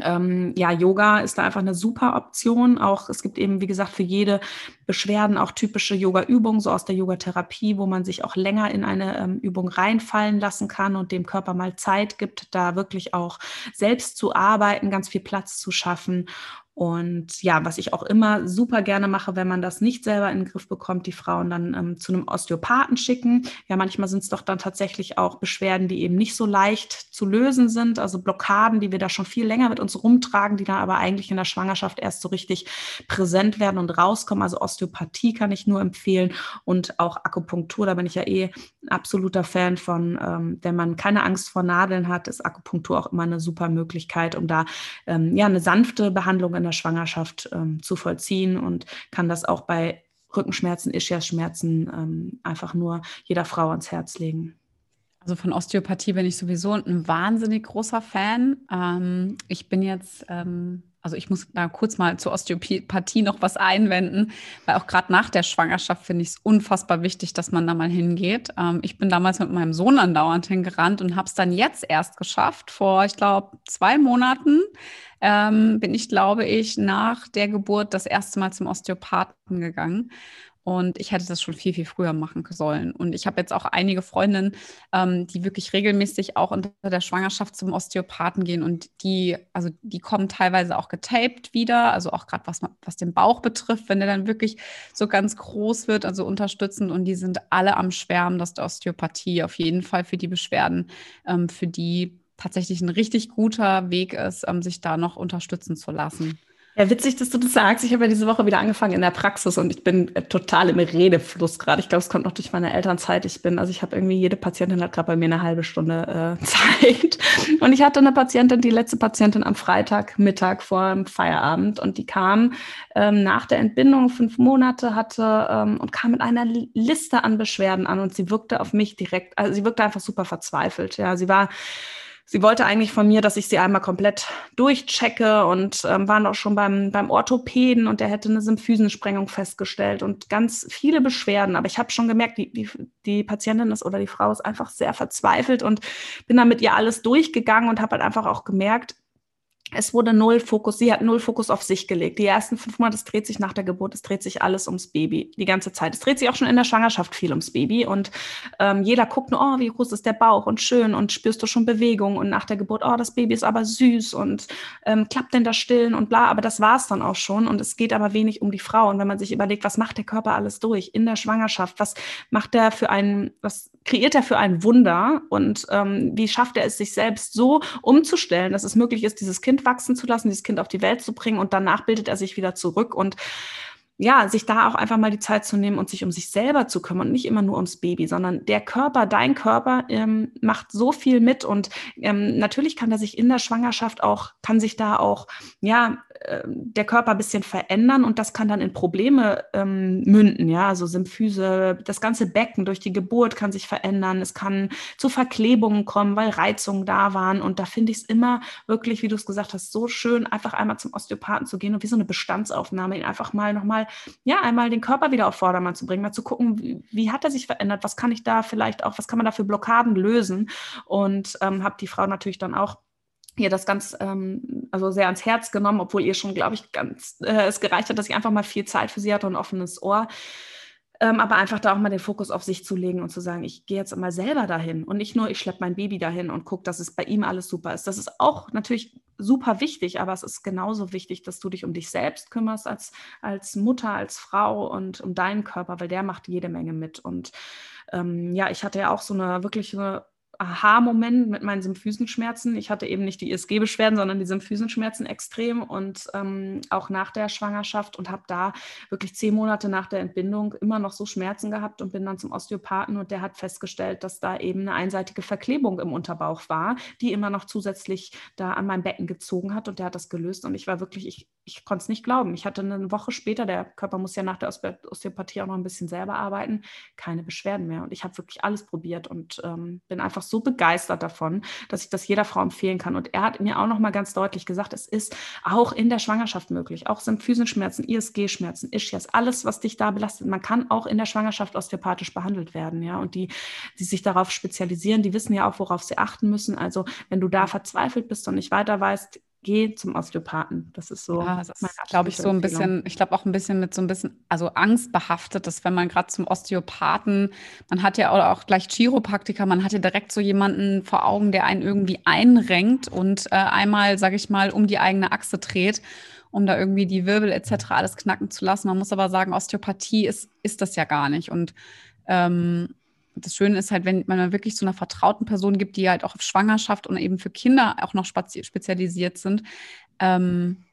ähm, ja, Yoga ist da einfach eine super Option. Auch es gibt eben, wie gesagt, für jede Beschwerden auch typische Yoga-Übungen, so aus der Yogatherapie, wo man sich auch länger in eine ähm, Übung reinfallen lassen kann und dem Körper mal Zeit gibt, da wirklich auch selbst zu arbeiten, ganz viel Platz zu schaffen. Und ja, was ich auch immer super gerne mache, wenn man das nicht selber in den Griff bekommt, die Frauen dann ähm, zu einem Osteopathen schicken. Ja, manchmal sind es doch dann tatsächlich auch Beschwerden, die eben nicht so leicht zu lösen sind, also Blockaden, die wir da schon viel länger mit uns rumtragen, die dann aber eigentlich in der Schwangerschaft erst so richtig präsent werden und rauskommen. Also Osteopathie kann ich nur empfehlen und auch Akupunktur, da bin ich ja eh ein absoluter Fan von. Ähm, wenn man keine Angst vor Nadeln hat, ist Akupunktur auch immer eine super Möglichkeit, um da ähm, ja eine sanfte Behandlung in der Schwangerschaft ähm, zu vollziehen und kann das auch bei Rückenschmerzen, Ischiasschmerzen ähm, einfach nur jeder Frau ans Herz legen. Also von Osteopathie bin ich sowieso ein wahnsinnig großer Fan. Ähm, ich bin jetzt ähm, also ich muss da kurz mal zur Osteopathie noch was einwenden, weil auch gerade nach der Schwangerschaft finde ich es unfassbar wichtig, dass man da mal hingeht. Ähm, ich bin damals mit meinem Sohn andauernd hingerannt und habe es dann jetzt erst geschafft. Vor, ich glaube, zwei Monaten ähm, bin ich, glaube ich, nach der Geburt das erste Mal zum Osteopathen gegangen. Und ich hätte das schon viel, viel früher machen sollen. Und ich habe jetzt auch einige Freundinnen, ähm, die wirklich regelmäßig auch unter der Schwangerschaft zum Osteopathen gehen. Und die, also die kommen teilweise auch getaped wieder, also auch gerade was, was den Bauch betrifft, wenn der dann wirklich so ganz groß wird, also unterstützend. Und die sind alle am Schwärmen, dass die Osteopathie auf jeden Fall für die Beschwerden, ähm, für die tatsächlich ein richtig guter Weg ist, ähm, sich da noch unterstützen zu lassen. Ja, witzig, dass du das sagst. Ich habe ja diese Woche wieder angefangen in der Praxis und ich bin äh, total im Redefluss gerade. Ich glaube, es kommt noch durch meine Elternzeit. Ich bin, also ich habe irgendwie, jede Patientin hat gerade bei mir eine halbe Stunde äh, Zeit. Und ich hatte eine Patientin, die letzte Patientin am Freitagmittag vor dem Feierabend und die kam ähm, nach der Entbindung, fünf Monate hatte ähm, und kam mit einer Liste an Beschwerden an und sie wirkte auf mich direkt, also sie wirkte einfach super verzweifelt. Ja, sie war sie wollte eigentlich von mir, dass ich sie einmal komplett durchchecke und ähm, waren auch schon beim, beim Orthopäden und der hätte eine Symphysensprengung festgestellt und ganz viele Beschwerden. Aber ich habe schon gemerkt, die, die, die Patientin ist oder die Frau ist einfach sehr verzweifelt und bin dann mit ihr alles durchgegangen und habe halt einfach auch gemerkt, es wurde null Fokus, sie hat null Fokus auf sich gelegt. Die ersten fünf Monate, es dreht sich nach der Geburt, es dreht sich alles ums Baby, die ganze Zeit. Es dreht sich auch schon in der Schwangerschaft viel ums Baby. Und ähm, jeder guckt nur, oh, wie groß ist der Bauch und schön und spürst du schon Bewegung und nach der Geburt, oh, das Baby ist aber süß und ähm, klappt denn das Stillen und bla, aber das war es dann auch schon. Und es geht aber wenig um die Frau. Und wenn man sich überlegt, was macht der Körper alles durch in der Schwangerschaft, was macht der für einen, was kreiert er für ein Wunder? Und ähm, wie schafft er es, sich selbst so umzustellen, dass es möglich ist, dieses Kind wachsen zu lassen, dieses Kind auf die Welt zu bringen und danach bildet er sich wieder zurück. Und ja, sich da auch einfach mal die Zeit zu nehmen und sich um sich selber zu kümmern und nicht immer nur ums Baby, sondern der Körper, dein Körper ähm, macht so viel mit und ähm, natürlich kann er sich in der Schwangerschaft auch, kann sich da auch, ja, der Körper ein bisschen verändern und das kann dann in Probleme ähm, münden, ja, also Symphyse, das ganze Becken durch die Geburt kann sich verändern, es kann zu Verklebungen kommen, weil Reizungen da waren. Und da finde ich es immer wirklich, wie du es gesagt hast, so schön, einfach einmal zum Osteopathen zu gehen und wie so eine Bestandsaufnahme, ihn einfach mal nochmal, ja, einmal den Körper wieder auf Vordermann zu bringen, mal zu gucken, wie, wie, hat er sich verändert, was kann ich da vielleicht auch, was kann man da für Blockaden lösen? Und ähm, habe die Frau natürlich dann auch ihr das ganz, ähm, also sehr ans Herz genommen, obwohl ihr schon, glaube ich, ganz äh, es gereicht hat, dass ich einfach mal viel Zeit für sie hatte und ein offenes Ohr. Ähm, aber einfach da auch mal den Fokus auf sich zu legen und zu sagen, ich gehe jetzt mal selber dahin und nicht nur, ich schleppe mein Baby dahin und gucke, dass es bei ihm alles super ist. Das ist auch natürlich super wichtig, aber es ist genauso wichtig, dass du dich um dich selbst kümmerst als, als Mutter, als Frau und um deinen Körper, weil der macht jede Menge mit. Und ähm, ja, ich hatte ja auch so eine wirklich eine Aha-Moment mit meinen Symphysenschmerzen. Ich hatte eben nicht die ISG-Beschwerden, sondern die Symphysenschmerzen extrem und ähm, auch nach der Schwangerschaft und habe da wirklich zehn Monate nach der Entbindung immer noch so Schmerzen gehabt und bin dann zum Osteopathen und der hat festgestellt, dass da eben eine einseitige Verklebung im Unterbauch war, die immer noch zusätzlich da an meinem Becken gezogen hat und der hat das gelöst und ich war wirklich, ich, ich konnte es nicht glauben. Ich hatte eine Woche später, der Körper muss ja nach der Osteopathie auch noch ein bisschen selber arbeiten, keine Beschwerden mehr und ich habe wirklich alles probiert und ähm, bin einfach so begeistert davon, dass ich das jeder Frau empfehlen kann. Und er hat mir auch noch mal ganz deutlich gesagt, es ist auch in der Schwangerschaft möglich. Auch Symphysenschmerzen, ISG-Schmerzen, Ischias, alles, was dich da belastet. Man kann auch in der Schwangerschaft osteopathisch behandelt werden. Ja, und die, die sich darauf spezialisieren, die wissen ja auch, worauf sie achten müssen. Also, wenn du da verzweifelt bist und nicht weiter weißt, geh zum Osteopathen. Das ist so. Ja, das ist, glaube ich, so ein bisschen, ich glaube auch ein bisschen mit so ein bisschen, also Angst behaftet, dass wenn man gerade zum Osteopathen, man hat ja auch gleich Chiropraktiker, man hat ja direkt so jemanden vor Augen, der einen irgendwie einrenkt und äh, einmal, sage ich mal, um die eigene Achse dreht, um da irgendwie die Wirbel etc. alles knacken zu lassen. Man muss aber sagen, Osteopathie ist, ist das ja gar nicht. Und ähm, das Schöne ist halt, wenn man wirklich zu einer vertrauten Person gibt, die halt auch auf Schwangerschaft und eben für Kinder auch noch spezialisiert sind, ähm,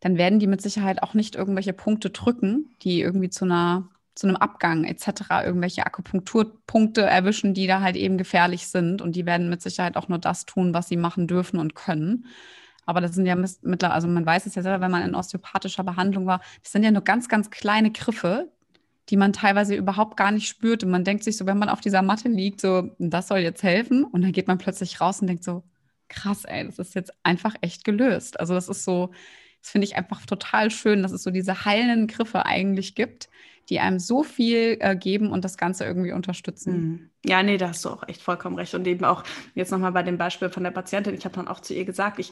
dann werden die mit Sicherheit auch nicht irgendwelche Punkte drücken, die irgendwie zu einer zu einem Abgang etc. irgendwelche Akupunkturpunkte erwischen, die da halt eben gefährlich sind. Und die werden mit Sicherheit auch nur das tun, was sie machen dürfen und können. Aber das sind ja mittlerweile, also man weiß es ja selber, wenn man in osteopathischer Behandlung war, das sind ja nur ganz, ganz kleine Griffe, die man teilweise überhaupt gar nicht spürt. Und man denkt sich so, wenn man auf dieser Matte liegt, so, das soll jetzt helfen. Und dann geht man plötzlich raus und denkt so, krass, ey, das ist jetzt einfach echt gelöst. Also das ist so, das finde ich einfach total schön, dass es so diese heilenden Griffe eigentlich gibt, die einem so viel äh, geben und das Ganze irgendwie unterstützen. Mhm. Ja, nee, da hast du auch echt vollkommen recht. Und eben auch jetzt nochmal bei dem Beispiel von der Patientin, ich habe dann auch zu ihr gesagt, ich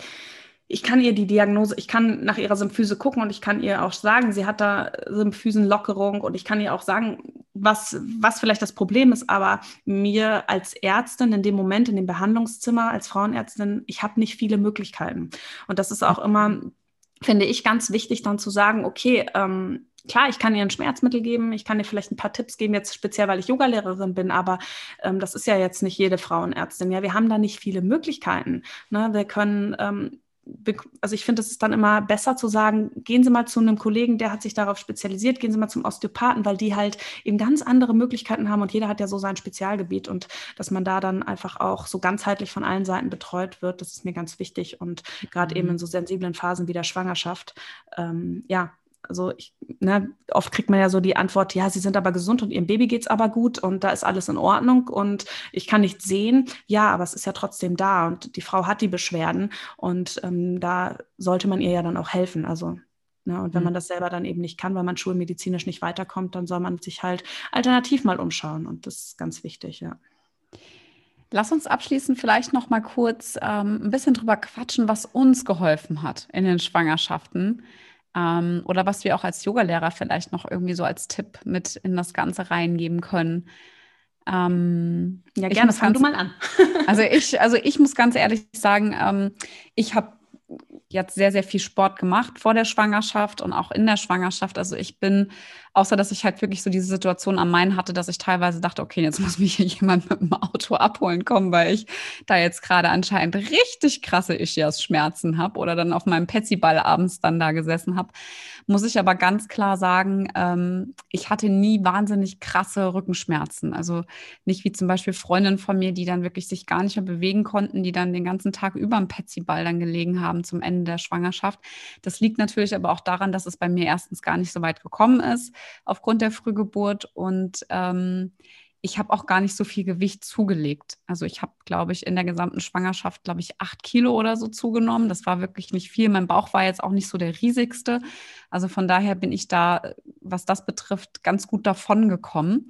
ich kann ihr die Diagnose, ich kann nach ihrer Symphyse gucken und ich kann ihr auch sagen, sie hat da Symphysenlockerung und ich kann ihr auch sagen, was, was vielleicht das Problem ist, aber mir als Ärztin in dem Moment, in dem Behandlungszimmer, als Frauenärztin, ich habe nicht viele Möglichkeiten. Und das ist auch immer, finde ich, ganz wichtig, dann zu sagen, okay, ähm, klar, ich kann ihr ein Schmerzmittel geben, ich kann ihr vielleicht ein paar Tipps geben, jetzt speziell, weil ich Yogalehrerin bin, aber ähm, das ist ja jetzt nicht jede Frauenärztin. Ja, wir haben da nicht viele Möglichkeiten. Ne? Wir können ähm, also ich finde, es ist dann immer besser zu sagen, gehen Sie mal zu einem Kollegen, der hat sich darauf spezialisiert, gehen Sie mal zum Osteopathen, weil die halt eben ganz andere Möglichkeiten haben und jeder hat ja so sein Spezialgebiet und dass man da dann einfach auch so ganzheitlich von allen Seiten betreut wird, das ist mir ganz wichtig und gerade mhm. eben in so sensiblen Phasen wie der Schwangerschaft, ähm, ja, also ich, ne, oft kriegt man ja so die Antwort, ja, sie sind aber gesund und ihrem Baby geht es aber gut und da ist alles in Ordnung und ich kann nicht sehen. Ja, aber es ist ja trotzdem da und die Frau hat die Beschwerden und ähm, da sollte man ihr ja dann auch helfen. Also Ne, und wenn man mhm. das selber dann eben nicht kann, weil man schulmedizinisch nicht weiterkommt, dann soll man sich halt alternativ mal umschauen. Und das ist ganz wichtig, ja. Lass uns abschließend vielleicht noch mal kurz ähm, ein bisschen drüber quatschen, was uns geholfen hat in den Schwangerschaften. Ähm, oder was wir auch als Yogalehrer vielleicht noch irgendwie so als Tipp mit in das Ganze reingeben können. Ähm, ja, gerne, fang du mal an. also ich, also ich muss ganz ehrlich sagen, ähm, ich habe jetzt sehr, sehr viel Sport gemacht vor der Schwangerschaft und auch in der Schwangerschaft. Also ich bin Außer dass ich halt wirklich so diese Situation am Main hatte, dass ich teilweise dachte, okay, jetzt muss mich hier jemand mit dem Auto abholen kommen, weil ich da jetzt gerade anscheinend richtig krasse Ischias-Schmerzen habe oder dann auf meinem Petsyball abends dann da gesessen habe. Muss ich aber ganz klar sagen, ähm, ich hatte nie wahnsinnig krasse Rückenschmerzen. Also nicht wie zum Beispiel Freundinnen von mir, die dann wirklich sich gar nicht mehr bewegen konnten, die dann den ganzen Tag über dem Petsyball dann gelegen haben zum Ende der Schwangerschaft. Das liegt natürlich aber auch daran, dass es bei mir erstens gar nicht so weit gekommen ist aufgrund der Frühgeburt und ähm, ich habe auch gar nicht so viel Gewicht zugelegt. Also ich habe, glaube ich, in der gesamten Schwangerschaft, glaube ich, acht Kilo oder so zugenommen. Das war wirklich nicht viel. Mein Bauch war jetzt auch nicht so der riesigste. Also von daher bin ich da, was das betrifft, ganz gut davon gekommen.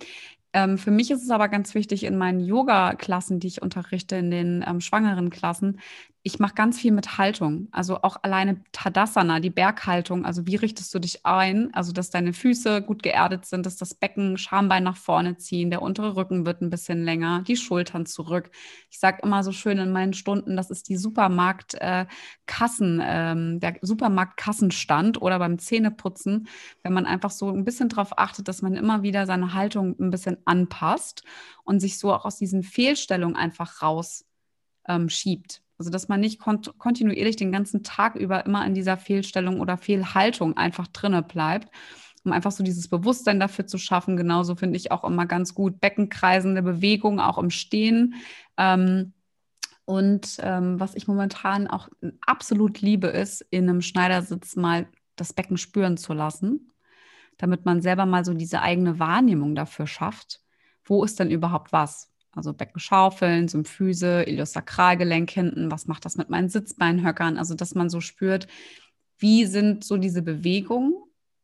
Ähm, für mich ist es aber ganz wichtig in meinen Yoga-Klassen, die ich unterrichte, in den ähm, schwangeren Klassen, ich mache ganz viel mit Haltung. Also auch alleine Tadasana, die Berghaltung. Also wie richtest du dich ein? Also dass deine Füße gut geerdet sind, dass das Becken Schambein nach vorne ziehen, der untere Rücken wird ein bisschen länger, die Schultern zurück. Ich sage immer so schön in meinen Stunden, das ist die Supermarktkassen, äh, ähm, der Supermarktkassenstand oder beim Zähneputzen, wenn man einfach so ein bisschen darauf achtet, dass man immer wieder seine Haltung ein bisschen anpasst und sich so auch aus diesen Fehlstellungen einfach rausschiebt. Ähm, also dass man nicht kont kontinuierlich den ganzen Tag über immer in dieser Fehlstellung oder Fehlhaltung einfach drinne bleibt, um einfach so dieses Bewusstsein dafür zu schaffen. Genauso finde ich auch immer ganz gut Beckenkreisende Bewegung, auch im Stehen. Ähm, und ähm, was ich momentan auch absolut liebe, ist, in einem Schneidersitz mal das Becken spüren zu lassen, damit man selber mal so diese eigene Wahrnehmung dafür schafft. Wo ist denn überhaupt was? Also Beckenschaufeln, Symphyse, Iliosakralgelenk hinten. Was macht das mit meinen Sitzbeinhöckern? Also, dass man so spürt, wie sind so diese Bewegungen,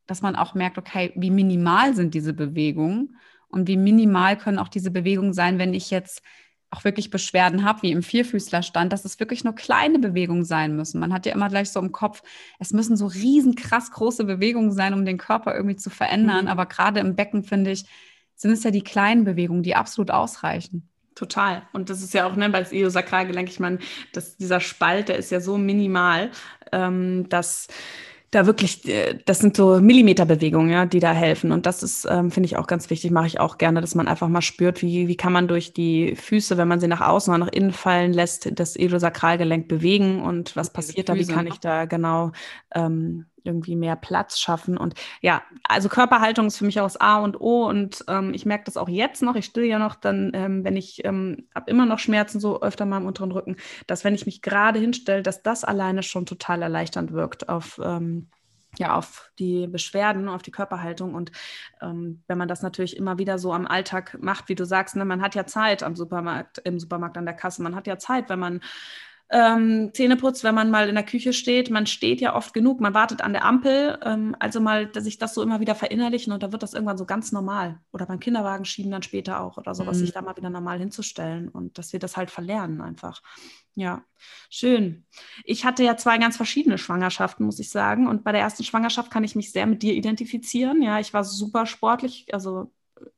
dass man auch merkt, okay, wie minimal sind diese Bewegungen und wie minimal können auch diese Bewegungen sein, wenn ich jetzt auch wirklich Beschwerden habe, wie im Vierfüßlerstand, dass es wirklich nur kleine Bewegungen sein müssen. Man hat ja immer gleich so im Kopf, es müssen so riesen krass große Bewegungen sein, um den Körper irgendwie zu verändern. Mhm. Aber gerade im Becken finde ich, sind es ja die kleinen Bewegungen, die absolut ausreichen. Total. Und das ist ja auch, ne, bei das Iliosakralgelenk, ich meine, dass dieser Spalt, der ist ja so minimal, ähm, dass da wirklich, äh, das sind so Millimeterbewegungen, ja, die da helfen. Und das ist, ähm, finde ich auch ganz wichtig, mache ich auch gerne, dass man einfach mal spürt, wie, wie kann man durch die Füße, wenn man sie nach außen oder nach innen fallen lässt, das Iliosakralgelenk bewegen und was passiert da, wie kann ich da genau ähm, irgendwie mehr Platz schaffen. Und ja, also Körperhaltung ist für mich auch das A und O. Und ähm, ich merke das auch jetzt noch. Ich still ja noch dann, ähm, wenn ich ähm, habe immer noch Schmerzen so öfter mal im unteren Rücken, dass wenn ich mich gerade hinstelle, dass das alleine schon total erleichternd wirkt auf ähm, ja, auf die Beschwerden, auf die Körperhaltung. Und ähm, wenn man das natürlich immer wieder so am Alltag macht, wie du sagst, ne, man hat ja Zeit am Supermarkt, im Supermarkt an der Kasse, man hat ja Zeit, wenn man ähm, Zähneputz, wenn man mal in der Küche steht. Man steht ja oft genug, man wartet an der Ampel. Ähm, also mal, dass ich das so immer wieder verinnerlichen und da wird das irgendwann so ganz normal. Oder beim Kinderwagen schieben dann später auch oder sowas, mhm. sich da mal wieder normal hinzustellen und dass wir das halt verlernen einfach. Ja, schön. Ich hatte ja zwei ganz verschiedene Schwangerschaften, muss ich sagen. Und bei der ersten Schwangerschaft kann ich mich sehr mit dir identifizieren. Ja, ich war super sportlich, also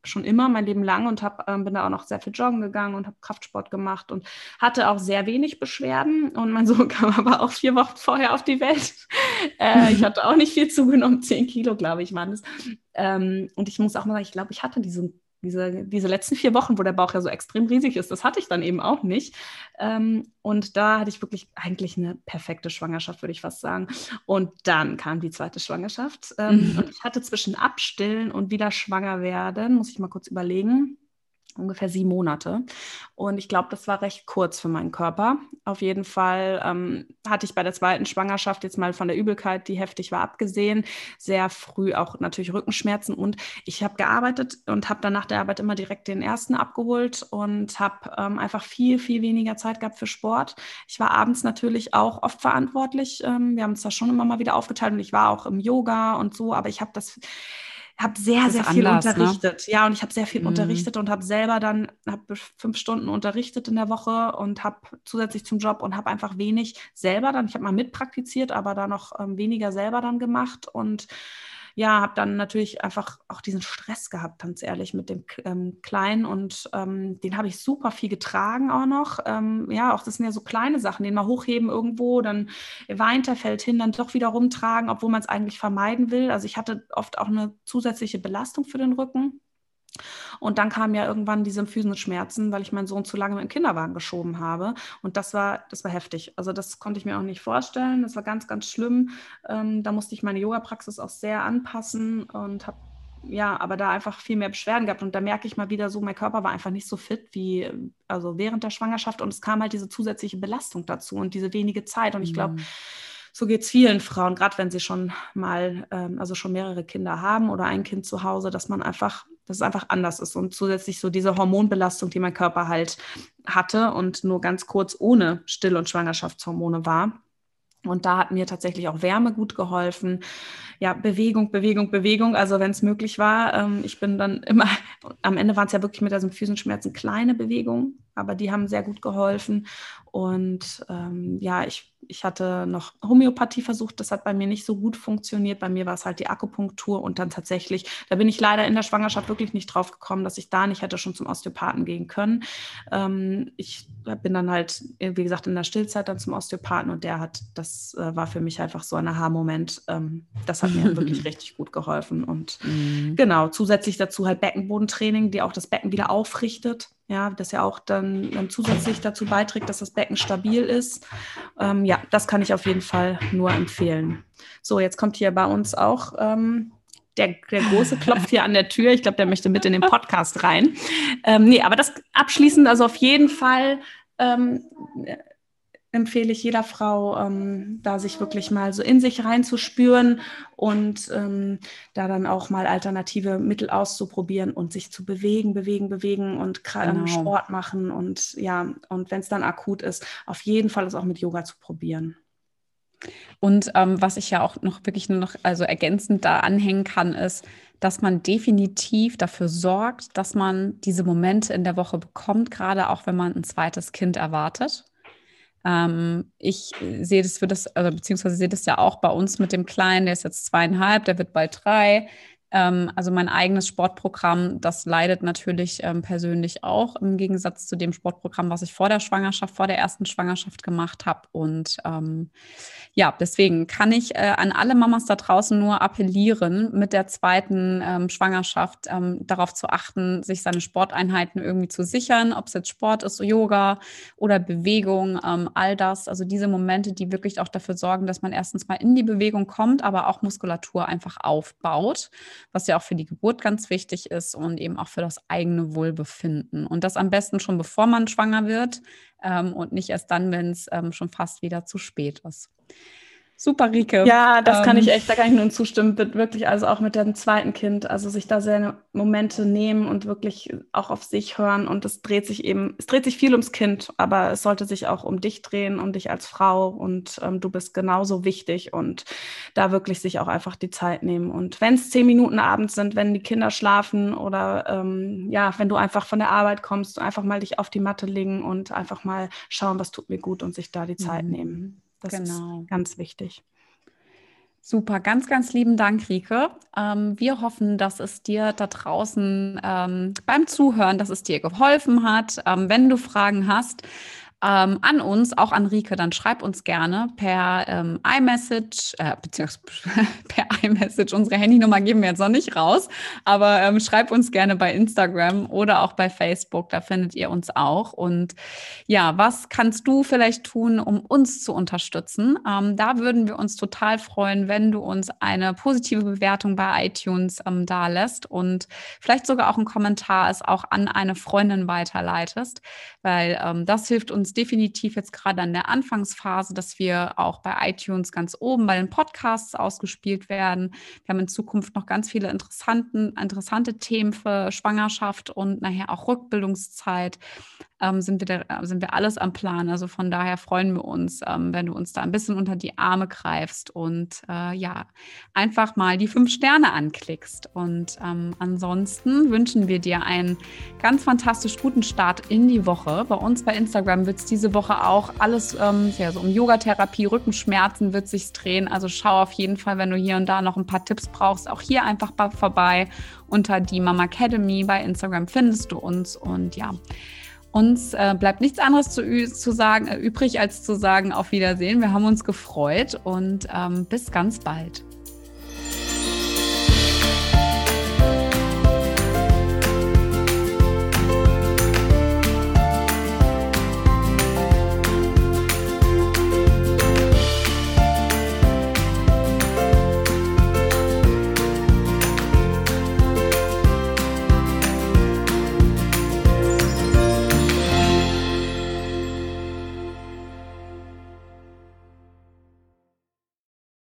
schon immer mein Leben lang und hab, ähm, bin da auch noch sehr viel joggen gegangen und habe Kraftsport gemacht und hatte auch sehr wenig Beschwerden. Und mein Sohn kam aber auch vier Wochen vorher auf die Welt. äh, ich hatte auch nicht viel zugenommen, zehn Kilo, glaube ich, waren es. Ähm, und ich muss auch mal sagen, ich glaube, ich hatte diesen diese, diese letzten vier Wochen, wo der Bauch ja so extrem riesig ist, das hatte ich dann eben auch nicht. Ähm, und da hatte ich wirklich eigentlich eine perfekte Schwangerschaft, würde ich fast sagen. Und dann kam die zweite Schwangerschaft. Ähm, mhm. Und ich hatte zwischen Abstillen und wieder schwanger werden, muss ich mal kurz überlegen, ungefähr sieben Monate. Und ich glaube, das war recht kurz für meinen Körper. Auf jeden Fall ähm, hatte ich bei der zweiten Schwangerschaft jetzt mal von der Übelkeit, die heftig war, abgesehen, sehr früh auch natürlich Rückenschmerzen. Und ich habe gearbeitet und habe dann nach der Arbeit immer direkt den ersten abgeholt und habe ähm, einfach viel, viel weniger Zeit gehabt für Sport. Ich war abends natürlich auch oft verantwortlich. Ähm, wir haben uns da schon immer mal wieder aufgeteilt und ich war auch im Yoga und so, aber ich habe das habe sehr, sehr viel anders, ne? unterrichtet. Ne? Ja, und ich habe sehr viel mhm. unterrichtet und habe selber dann hab fünf Stunden unterrichtet in der Woche und habe zusätzlich zum Job und habe einfach wenig selber dann, ich habe mal mitpraktiziert, aber da noch ähm, weniger selber dann gemacht und ja, habe dann natürlich einfach auch diesen Stress gehabt, ganz ehrlich, mit dem ähm, Kleinen und ähm, den habe ich super viel getragen auch noch. Ähm, ja, auch das sind ja so kleine Sachen, den mal hochheben irgendwo, dann weint er, fällt hin, dann doch wieder rumtragen, obwohl man es eigentlich vermeiden will. Also ich hatte oft auch eine zusätzliche Belastung für den Rücken. Und dann kamen ja irgendwann diese Schmerzen, weil ich meinen Sohn zu lange im Kinderwagen geschoben habe. Und das war, das war heftig. Also das konnte ich mir auch nicht vorstellen. Das war ganz, ganz schlimm. Ähm, da musste ich meine Yoga-Praxis auch sehr anpassen und habe ja, aber da einfach viel mehr Beschwerden gehabt. Und da merke ich mal wieder so, mein Körper war einfach nicht so fit wie also während der Schwangerschaft. Und es kam halt diese zusätzliche Belastung dazu und diese wenige Zeit. Und ich glaube, mhm so geht es vielen Frauen, gerade wenn sie schon mal, ähm, also schon mehrere Kinder haben oder ein Kind zu Hause, dass man einfach, dass es einfach anders ist und zusätzlich so diese Hormonbelastung, die mein Körper halt hatte und nur ganz kurz ohne Still- und Schwangerschaftshormone war. Und da hat mir tatsächlich auch Wärme gut geholfen. Ja, Bewegung, Bewegung, Bewegung. Also wenn es möglich war. Ähm, ich bin dann immer, am Ende waren es ja wirklich mit diesen Füßenschmerzen kleine Bewegungen aber die haben sehr gut geholfen. Und ähm, ja, ich, ich hatte noch Homöopathie versucht, das hat bei mir nicht so gut funktioniert. Bei mir war es halt die Akupunktur und dann tatsächlich, da bin ich leider in der Schwangerschaft wirklich nicht drauf gekommen, dass ich da nicht hätte schon zum Osteopathen gehen können. Ähm, ich bin dann halt, wie gesagt, in der Stillzeit dann zum Osteopathen und der hat, das äh, war für mich einfach so ein Aha-Moment. Ähm, das hat mir wirklich richtig gut geholfen. Und mhm. genau, zusätzlich dazu halt Beckenbodentraining, die auch das Becken wieder aufrichtet. Ja, das ja auch dann, dann zusätzlich dazu beiträgt, dass das Becken stabil ist. Ähm, ja, das kann ich auf jeden Fall nur empfehlen. So, jetzt kommt hier bei uns auch ähm, der, der Große klopft hier an der Tür. Ich glaube, der möchte mit in den Podcast rein. Ähm, nee, aber das abschließend, also auf jeden Fall ähm, empfehle ich jeder Frau, ähm, da sich wirklich mal so in sich reinzuspüren und ähm, da dann auch mal alternative Mittel auszuprobieren und sich zu bewegen, bewegen, bewegen und genau. Sport machen und ja, und wenn es dann akut ist, auf jeden Fall es auch mit Yoga zu probieren. Und ähm, was ich ja auch noch wirklich nur noch also ergänzend da anhängen kann, ist, dass man definitiv dafür sorgt, dass man diese Momente in der Woche bekommt, gerade auch wenn man ein zweites Kind erwartet. Ähm, ich sehe das für das, also beziehungsweise sehe das ja auch bei uns mit dem Kleinen, der ist jetzt zweieinhalb, der wird bald drei. Ähm, also mein eigenes Sportprogramm, das leidet natürlich ähm, persönlich auch im Gegensatz zu dem Sportprogramm, was ich vor der Schwangerschaft, vor der ersten Schwangerschaft gemacht habe. Und ähm, ja, deswegen kann ich äh, an alle Mamas da draußen nur appellieren, mit der zweiten ähm, Schwangerschaft ähm, darauf zu achten, sich seine Sporteinheiten irgendwie zu sichern, ob es jetzt Sport ist, Yoga oder Bewegung, ähm, all das. Also diese Momente, die wirklich auch dafür sorgen, dass man erstens mal in die Bewegung kommt, aber auch Muskulatur einfach aufbaut was ja auch für die Geburt ganz wichtig ist und eben auch für das eigene Wohlbefinden. Und das am besten schon bevor man schwanger wird ähm, und nicht erst dann, wenn es ähm, schon fast wieder zu spät ist. Super, Rike. Ja, das ähm, kann ich ähm, echt, da kann ich nur zustimmen. Wirklich, also auch mit dem zweiten Kind, also sich da seine Momente nehmen und wirklich auch auf sich hören. Und es dreht sich eben, es dreht sich viel ums Kind, aber es sollte sich auch um dich drehen, um dich als Frau. Und ähm, du bist genauso wichtig und da wirklich sich auch einfach die Zeit nehmen. Und wenn es zehn Minuten abends sind, wenn die Kinder schlafen oder ähm, ja, wenn du einfach von der Arbeit kommst, einfach mal dich auf die Matte legen und einfach mal schauen, was tut mir gut und sich da die Zeit mhm. nehmen. Das genau. ist ganz wichtig. Super, ganz, ganz lieben Dank, Rike. Ähm, wir hoffen, dass es dir da draußen ähm, beim Zuhören, dass es dir geholfen hat. Ähm, wenn du Fragen hast, ähm, an uns, auch an Rike, dann schreib uns gerne per ähm, iMessage, äh, beziehungsweise per iMessage. Unsere Handynummer geben wir jetzt noch nicht raus, aber ähm, schreib uns gerne bei Instagram oder auch bei Facebook, da findet ihr uns auch. Und ja, was kannst du vielleicht tun, um uns zu unterstützen? Ähm, da würden wir uns total freuen, wenn du uns eine positive Bewertung bei iTunes ähm, da lässt und vielleicht sogar auch einen Kommentar es auch an eine Freundin weiterleitest, weil ähm, das hilft uns definitiv jetzt gerade an der Anfangsphase, dass wir auch bei iTunes ganz oben bei den Podcasts ausgespielt werden. Wir haben in Zukunft noch ganz viele interessanten, interessante Themen für Schwangerschaft und nachher auch Rückbildungszeit ähm, sind, wir da, sind wir alles am Plan. Also von daher freuen wir uns, ähm, wenn du uns da ein bisschen unter die Arme greifst und äh, ja, einfach mal die fünf Sterne anklickst. Und ähm, ansonsten wünschen wir dir einen ganz fantastisch guten Start in die Woche. Bei uns bei Instagram wird es diese Woche auch alles ähm, ja, so um Yogatherapie, Rückenschmerzen wird sich drehen. Also schau auf jeden Fall, wenn du hier und da noch ein paar Tipps brauchst, auch hier einfach vorbei. Unter die Mama Academy bei Instagram findest du uns und ja. Uns äh, bleibt nichts anderes zu, zu sagen, äh, übrig, als zu sagen, auf Wiedersehen. Wir haben uns gefreut und ähm, bis ganz bald.